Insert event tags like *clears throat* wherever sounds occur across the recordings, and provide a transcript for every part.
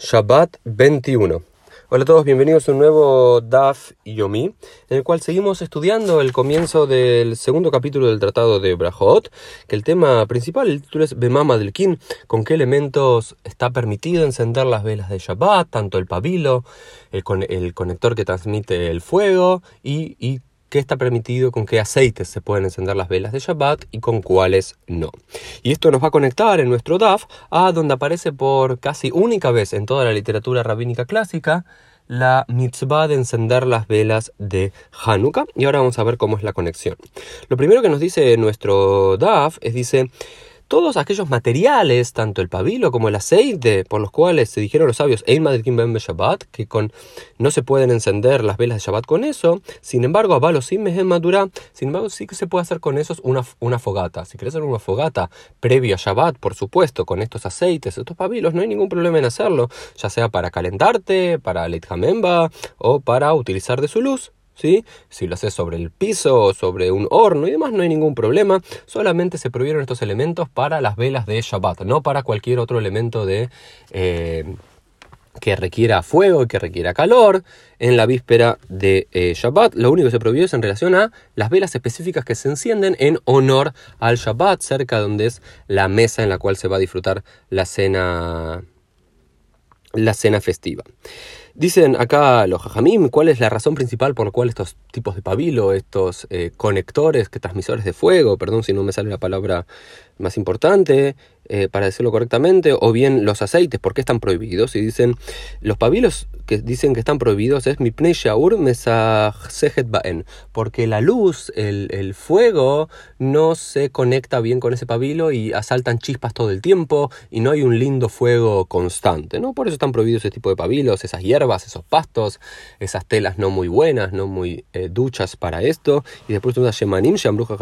Shabbat 21. Hola a todos, bienvenidos a un nuevo Daf Yomi, en el cual seguimos estudiando el comienzo del segundo capítulo del Tratado de Brahot, que el tema principal, el título es Bemama del Kin, con qué elementos está permitido encender las velas de Shabbat, tanto el pabilo, el, el conector que transmite el fuego y, y qué está permitido, con qué aceites se pueden encender las velas de Shabbat y con cuáles no. Y esto nos va a conectar en nuestro DAF a donde aparece por casi única vez en toda la literatura rabínica clásica la mitzvah de encender las velas de Hanukkah. Y ahora vamos a ver cómo es la conexión. Lo primero que nos dice nuestro DAF es, dice, todos aquellos materiales, tanto el pabilo como el aceite, por los cuales se dijeron los sabios, Shabbat, que con, no se pueden encender las velas de Shabbat con eso, sin embargo, Abalo sin Madura, sin embargo, sí que se puede hacer con esos una, una fogata. Si quieres hacer una fogata previo a Shabbat, por supuesto, con estos aceites, estos pabilos, no hay ningún problema en hacerlo, ya sea para calentarte, para Leit o para utilizar de su luz. Si lo haces sobre el piso o sobre un horno y demás, no hay ningún problema. Solamente se prohibieron estos elementos para las velas de Shabbat, no para cualquier otro elemento de... Eh, que requiera fuego y que requiera calor en la víspera de eh, Shabbat. Lo único que se prohibió es en relación a las velas específicas que se encienden en honor al Shabbat, cerca donde es la mesa en la cual se va a disfrutar la cena, la cena festiva. Dicen acá los jajamim cuál es la razón principal por la cual estos tipos de pabilo, estos eh, conectores, que transmisores de fuego, perdón si no me sale la palabra más importante, eh, para decirlo correctamente, o bien los aceites, ¿por qué están prohibidos? Y dicen, los pabilos que dicen que están prohibidos es mi shaur baen, porque la luz, el, fuego, no se conecta bien con ese pabilo y asaltan chispas todo el tiempo y no hay un lindo fuego constante, ¿no? Por eso están prohibidos ese tipo de pabilos, esas hierbas, esos pastos, esas telas no muy buenas, no muy eh, duchas para esto. Y después tenemos Shemanim, Shambruja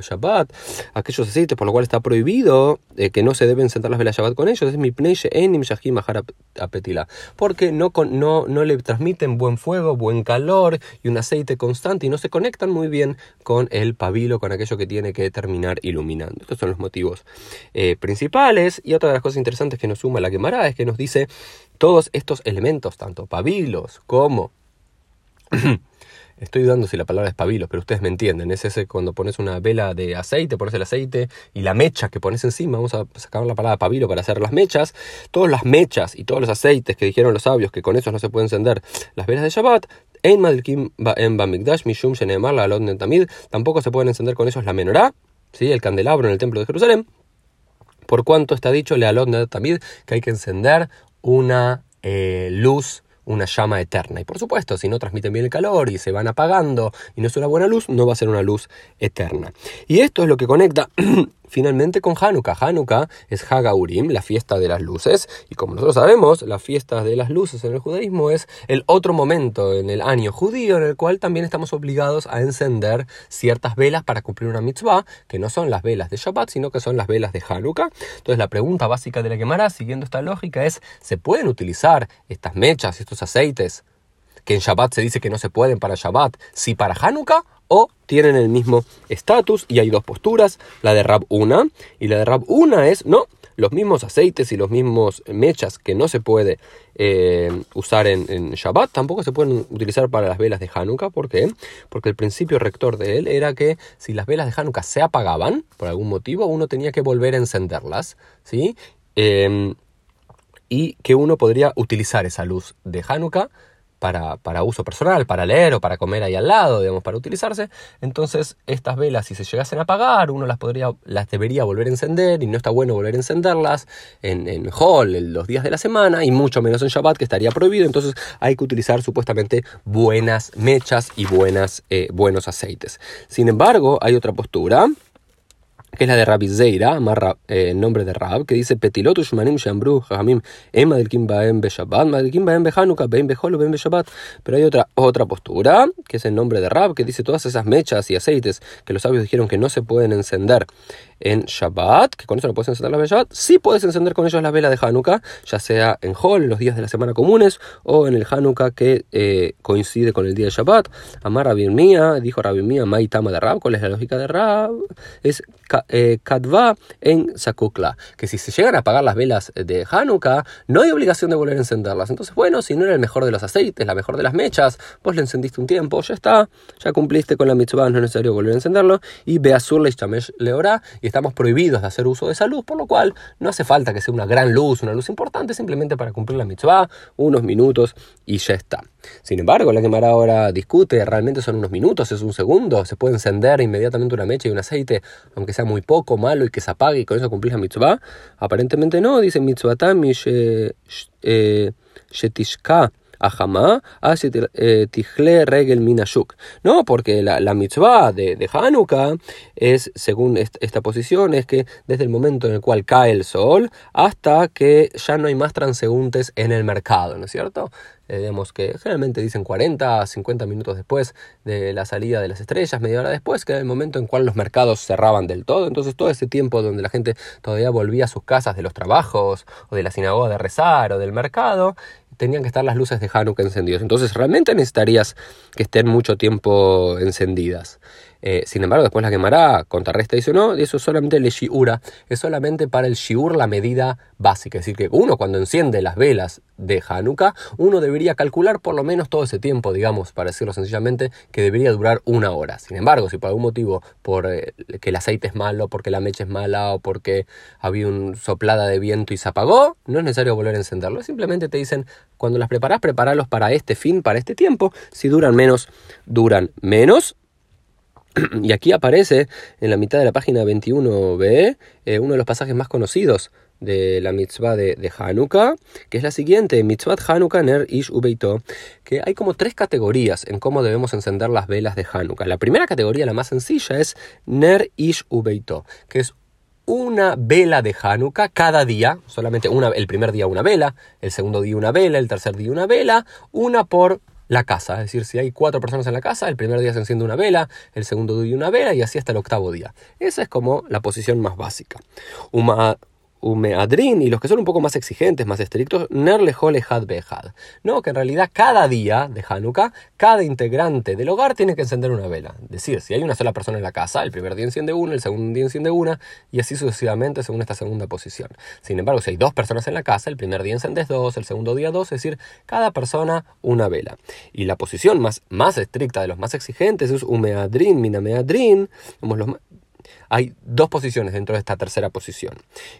Shabbat, aquellos aceites por los cuales está prohibido eh, que no se deben sentar las velas Shabbat con ellos, es mi enim shahim porque no, le transmiten buen fuego, buen calor y un aceite constante y no se conectan muy bien con el pabilo, con aquello que tiene que terminar iluminando. Estos son los motivos eh, principales y otra de las cosas interesantes que nos suma la quemará es que nos dice todos estos elementos, tanto pabilos como *clears throat* Estoy dudando si la palabra es pabilo, pero ustedes me entienden. Es ese cuando pones una vela de aceite, pones el aceite y la mecha que pones encima. Vamos a sacar la palabra pabilo para hacer las mechas. Todas las mechas y todos los aceites que dijeron los sabios que con esos no se pueden encender las velas de Shabbat. Tampoco se pueden encender con ellos la menorá, ¿sí? el candelabro en el templo de Jerusalén. Por cuanto está dicho, le tamid, que hay que encender una eh, luz una llama eterna. Y por supuesto, si no transmiten bien el calor y se van apagando y no es una buena luz, no va a ser una luz eterna. Y esto es lo que conecta *clears throat* finalmente con Hanukkah. Hanukkah es Hagaurim, la fiesta de las luces, y como nosotros sabemos, la fiesta de las luces en el judaísmo es el otro momento en el año judío en el cual también estamos obligados a encender ciertas velas para cumplir una mitzvah, que no son las velas de Shabbat, sino que son las velas de Hanukkah. Entonces la pregunta básica de la quemará, siguiendo esta lógica, es, ¿se pueden utilizar estas mechas, estos aceites, que en Shabbat se dice que no se pueden para Shabbat, si para Hanukkah o tienen el mismo estatus y hay dos posturas, la de Rab una y la de Rab una es, no, los mismos aceites y los mismos mechas que no se puede eh, usar en, Shabbat tampoco se pueden utilizar para las velas de Hanukkah. ¿Por qué? Porque el principio rector de él era que si las velas de Hanukkah se apagaban por algún motivo, uno tenía que volver a encenderlas, ¿sí? Em, y que uno podría utilizar esa luz de Hanukkah para, para, uso personal, para leer o para comer ahí al lado, digamos, para utilizarse. Entonces, estas velas, si se llegasen a apagar, uno las, podría, las debería volver a encender y no está bueno volver a encenderlas en, en Hall los días de la semana y mucho menos en Shabbat, que estaría prohibido. Entonces, hay que utilizar supuestamente buenas mechas y buenas, eh, buenos aceites. Sin embargo, hay otra postura que es la de Rabbi Zeira, amarra eh, el nombre de Rab, que dice Petilotu Shmanim Shambru Jajamim Em Madelkim Baem Beshabbat, Madelkim Baem Behanuka, Baem Beholo, Baem Beshabbat. Pero hay otra, otra postura, que es el nombre de Rab, que dice todas esas mechas y aceites que los sabios dijeron que no se pueden encender en Shabbat, que con eso no puedes encender las velas de Shabbat, sí puedes encender con ellos las velas de Hanukkah, ya sea en Hol, los días de la semana comunes, o en el Hanukkah que eh, coincide con el día de Shabbat. Amar Rabbi Mía, dijo Rabbi Mía, Maitama de Rab, ¿cuál es la lógica de Rab? Es eh, Kadva en Sakukla, que si se llegan a apagar las velas de Hanukkah, no hay obligación de volver a encenderlas. Entonces, bueno, si no era el mejor de los aceites, la mejor de las mechas, vos le encendiste un tiempo, ya está, ya cumpliste con la mitzvah, no es necesario volver a encenderlo. Y Beazur le leorá, y estamos prohibidos de hacer uso de esa luz, por lo cual no hace falta que sea una gran luz, una luz importante, simplemente para cumplir la mitzvah, unos minutos y ya está. Sin embargo, la Gemara ahora discute, realmente son unos minutos, es un segundo, se puede encender inmediatamente una mecha y un aceite, aunque sea muy poco, malo y que se apague y con eso cumplir la mitzvah. Aparentemente no, dice mitzvah eh, shetishka Ajamá, eh, Tijle Regel Minashuk. No, porque la, la mitzvah de, de, Hanukkah es, según esta posición, es que desde el momento en el cual cae el sol hasta que ya no hay más transeúntes en el mercado, ¿no es cierto? Eh, digamos que generalmente dicen 40, 50 minutos después de la salida de las estrellas, media hora después, que era el momento en cual los mercados cerraban del todo. Entonces todo ese tiempo donde la gente todavía volvía a sus casas de los trabajos o de la sinagoga de rezar o del mercado, tenían que estar las luces de Hanukkah encendidas. Entonces realmente necesitarías que estén mucho tiempo encendidas. Eh, sin embargo, después la quemará, contrarresta y dice, no, eso es solamente el shiura, es solamente para el shiur la medida básica. Es decir, que uno cuando enciende las velas de Hanukkah, uno debería calcular por lo menos todo ese tiempo, digamos, para decirlo sencillamente, que debería durar una hora. Sin embargo, si por algún motivo, por eh, que el aceite es malo, porque la mecha es mala o porque había una soplada de viento y se apagó, no es necesario volver a encenderlo. Simplemente te dicen, cuando las preparas, preparalos para este fin, para este tiempo. Si duran menos, duran menos. *clears throat* Y aquí aparece en la mitad de la página 21b eh, uno de los pasajes más conocidos de la mitzvah de, de, Hanukkah, que es la siguiente, mitzvah Hanukkah ner ish ubeito, que hay como tres categorías en cómo debemos encender las velas de Hanukkah. La primera categoría, la más sencilla, es ner ish ubeito, que es una vela de Hanukkah cada día, solamente una, el primer día una vela, el segundo día una vela, el tercer día una vela, una por la casa. Es decir, si hay cuatro personas en la casa, el primer día se enciende una vela, el segundo día una vela y así hasta el octavo día. Esa es como la posición más básica. Uma, Umeadrin y los que son un poco más exigentes, más estrictos, Nerlehole Had Behad. No, que en realidad cada día de Hanukkah, cada integrante del hogar tiene que encender una vela. Es decir, si hay una sola persona en la casa, el primer día enciende una, el segundo día enciende una, y así sucesivamente según esta segunda posición. Sin embargo, si hay dos personas en la casa, el primer día encendes dos, el segundo día dos, es decir, cada persona una vela. Y la posición más, más estricta de los más exigentes es Umeadrin, Minameadrin, los, hay dos posiciones dentro de esta tercera posición.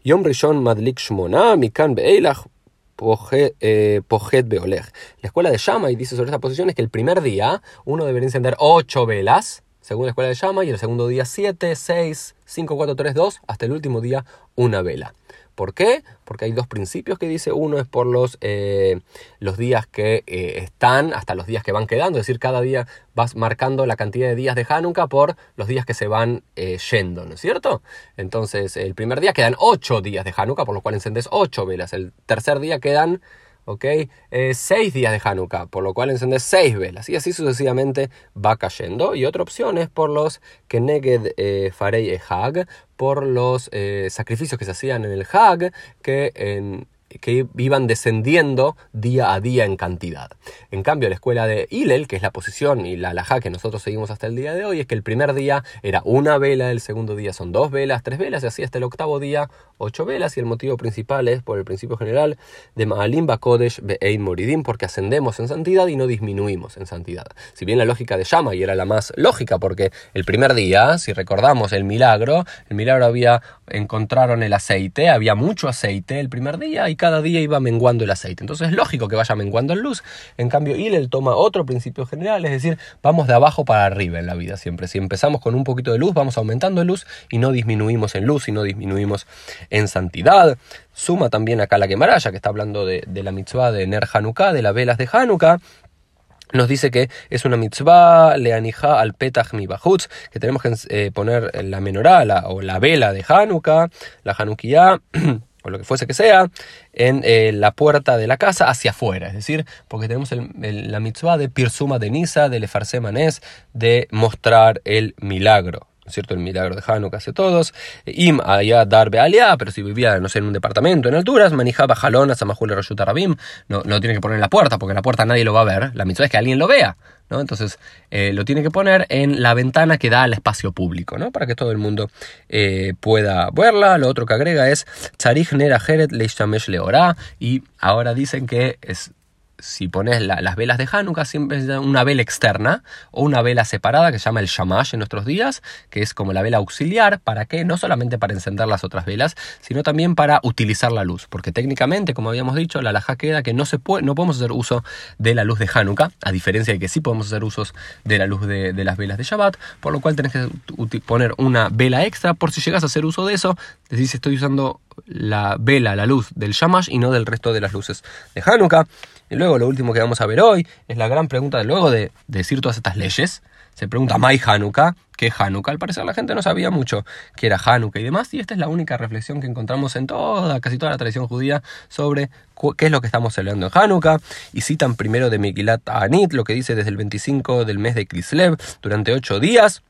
Yom Rishon Madlik Shmona, Mikan eh, Pojet Beoleg. La escuela de y dice sobre esta posición es que el primer día uno debería encender ocho velas, según la escuela de Shama, y el segundo día siete, seis, cinco, cuatro, tres, dos, hasta el último día una vela. ¿Por qué? Porque hay dos principios que dice. Uno es por los, eh, los días que eh, están hasta los días que van quedando. Es decir, cada día vas marcando la cantidad de días de Hanukkah por los días que se van eh, yendo, ¿no es cierto? Entonces, el primer día quedan ocho días de Hanukkah, por lo cual encendes ocho velas. El tercer día quedan ¿ok? Eh, seis días de Hanukkah, por lo cual encendes seis velas y así sucesivamente va cayendo. Y otra opción es por los Keneged eh, Farei e Hag, por los eh, sacrificios que se hacían en el Hag, que en que iban descendiendo día a día en cantidad. En cambio, la escuela de Hillel, que es la posición y la alhaja que nosotros seguimos hasta el día de hoy, es que el primer día era una vela, el segundo día son dos velas, tres velas, y así hasta el octavo día ocho velas, y el motivo principal es por el principio general de Maalim Bakodesh Be'ein Moridim, porque ascendemos en santidad y no disminuimos en santidad. Si bien la lógica de Shama y era la más lógica, porque el primer día, si recordamos el milagro, el milagro había, encontraron el aceite, había mucho aceite el primer día, y cada día iba menguando el aceite. Entonces es lógico que vaya menguando en luz. En cambio, Hillel toma otro principio general, es decir, vamos de abajo para arriba en la vida siempre. Si empezamos con un poquito de luz, vamos aumentando en luz y no disminuimos en luz y no disminuimos en santidad. Suma también acá la quemaraya, que está hablando de, la mitzvah de Ner Hanukkah, de las velas de Hanukkah nos dice que es una mitzvah leanija al petach mi que tenemos que eh, poner la menorá o la vela de Hanukkah, la Hanukkah *clears throat* o lo que fuese que sea, en eh, la puerta de la casa hacia afuera. Es decir, porque tenemos la mitzvah de Pirsuma de Nisa, de Lefarse Manés, de mostrar el milagro. ¿cierto? El milagro de Hanukkah hace todos. Im allá darbe alia, pero si vivía, no sé, en un departamento en alturas, manijaba jalonas, amajule rayuta rabim, no, no tiene que poner en la puerta, porque en la puerta nadie lo va a ver. La mitzvah es que alguien lo vea, ¿no? Entonces eh, lo tiene que poner en la ventana que da al espacio público, ¿no? Para que todo el mundo eh, pueda verla. Lo otro que agrega es Nera. Y ahora dicen que es si pones las velas de Hanukkah, siempre es una vela externa o una vela separada que se llama el shamash en nuestros días, que es como la vela auxiliar, ¿para qué? No solamente para encender las otras velas, sino también para utilizar la luz, porque técnicamente, como habíamos dicho, la laja queda que no, se puede, no podemos hacer uso de la luz de Hanukkah, a diferencia de que sí podemos hacer usos de la luz de, las velas de Shabbat, por lo cual tenés que poner una vela extra por si llegas a hacer uso de eso, decís estoy usando la vela, la luz del shamash y no del resto de las luces de Hanukkah. Y luego lo último que vamos a ver hoy es la gran pregunta de luego de, decir todas estas leyes. Se pregunta, ¿Mai Hanukkah? ¿Qué es Hanukkah? Al parecer la gente no sabía mucho qué era Hanukkah y demás. Y esta es la única reflexión que encontramos en toda, casi toda la tradición judía sobre qué es lo que estamos celebrando en Hanukkah. Y citan primero de Megilat Anit, lo que dice desde el 25 del mes de Kislev, durante ocho días.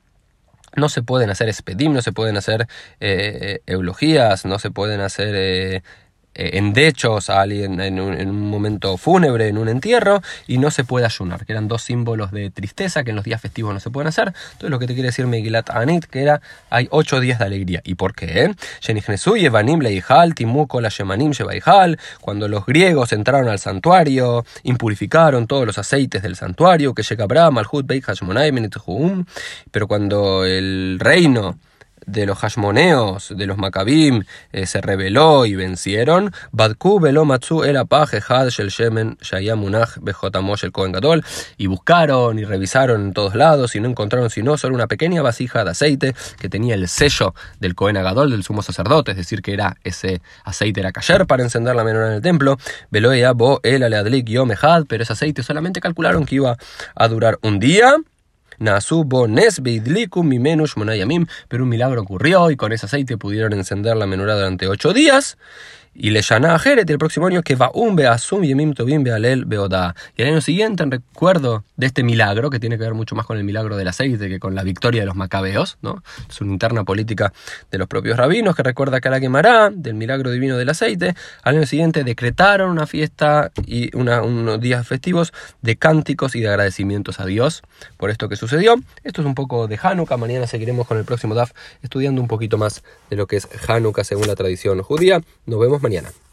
No se pueden hacer espedim, no se pueden hacer eh, eh, eulogías, no se pueden hacer eh, eh, en dechos a alguien en un, momento fúnebre, en un entierro, y no se puede ayunar, que eran dos símbolos de tristeza que en los días festivos no se pueden hacer. Entonces lo que te quiere decir Megilat Anit, que era, hay ocho días de alegría. ¿Y por qué? Cuando los griegos entraron al santuario, impurificaron todos los aceites del santuario, que llega Abraham, Malhut, pero cuando el reino de los hashmoneos, de los macabim, eh, se rebeló y vencieron, Badku velo matzu era shel shemen shayamunach bejotamosh el Kohen Gadol, y buscaron y revisaron en todos lados y no encontraron sino solo una pequeña vasija de aceite que tenía el sello del Kohen Gadol, del sumo sacerdote, es decir, que era ese aceite era cayer para encender la menorá en el templo, veloya bo el aleadlik yomehad, pero ese aceite solamente calcularon que iba a durar un día, pero un milagro ocurrió y con ese aceite pudieron encender la menorá durante ocho días. Y le llana a Jeret el próximo año que va un beasum yemim tobim bealel beoda. Y el año siguiente, en recuerdo de este milagro, que tiene que ver mucho más con el milagro del aceite que con la victoria de los macabeos, ¿no? Es una interna política de los propios rabinos que recuerda que la quemará del milagro divino del aceite. Al año siguiente decretaron una fiesta y unos días festivos de cánticos y de agradecimientos a Dios por esto que sucedió. Esto es un poco de Hanukkah. Mañana seguiremos con el próximo DAF estudiando un poquito más de lo que es Hanukkah según la tradición judía. Nos vemos mañana.